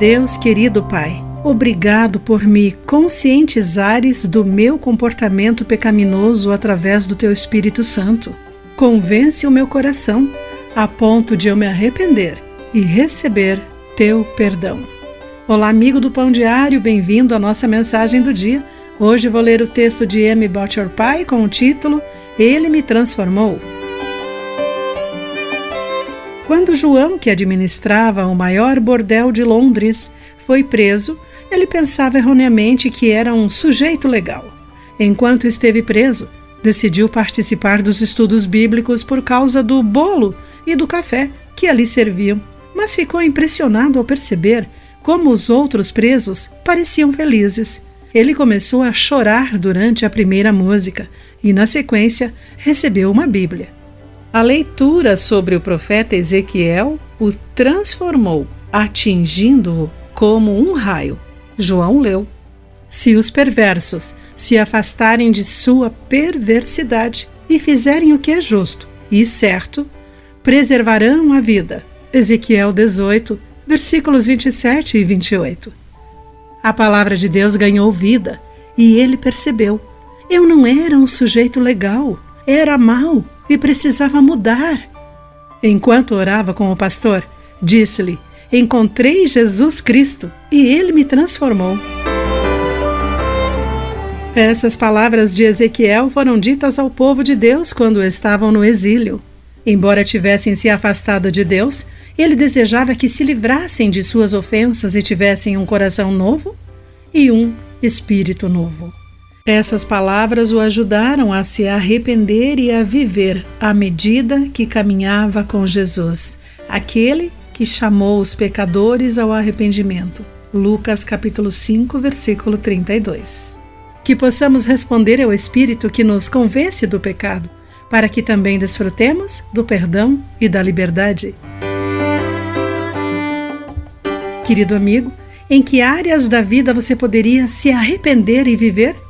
Deus querido Pai, obrigado por me conscientizares do meu comportamento pecaminoso através do Teu Espírito Santo. Convence o meu coração a ponto de eu me arrepender e receber Teu perdão. Olá, amigo do Pão Diário, bem-vindo à nossa mensagem do dia. Hoje vou ler o texto de M. Butcher Pai com o título Ele me transformou. Quando João, que administrava o maior bordel de Londres, foi preso, ele pensava erroneamente que era um sujeito legal. Enquanto esteve preso, decidiu participar dos estudos bíblicos por causa do bolo e do café que ali serviam, mas ficou impressionado ao perceber como os outros presos pareciam felizes. Ele começou a chorar durante a primeira música e, na sequência, recebeu uma Bíblia. A leitura sobre o profeta Ezequiel o transformou, atingindo-o como um raio. João leu: Se os perversos se afastarem de sua perversidade e fizerem o que é justo e certo, preservarão a vida. Ezequiel 18, versículos 27 e 28. A palavra de Deus ganhou vida e ele percebeu: eu não era um sujeito legal, era mau e precisava mudar. Enquanto orava com o pastor, disse-lhe: Encontrei Jesus Cristo e ele me transformou. Essas palavras de Ezequiel foram ditas ao povo de Deus quando estavam no exílio. Embora tivessem se afastado de Deus, ele desejava que se livrassem de suas ofensas e tivessem um coração novo e um espírito novo. Essas palavras o ajudaram a se arrepender e a viver à medida que caminhava com Jesus, aquele que chamou os pecadores ao arrependimento. Lucas capítulo 5, versículo 32. Que possamos responder ao Espírito que nos convence do pecado, para que também desfrutemos do perdão e da liberdade. Querido amigo, em que áreas da vida você poderia se arrepender e viver?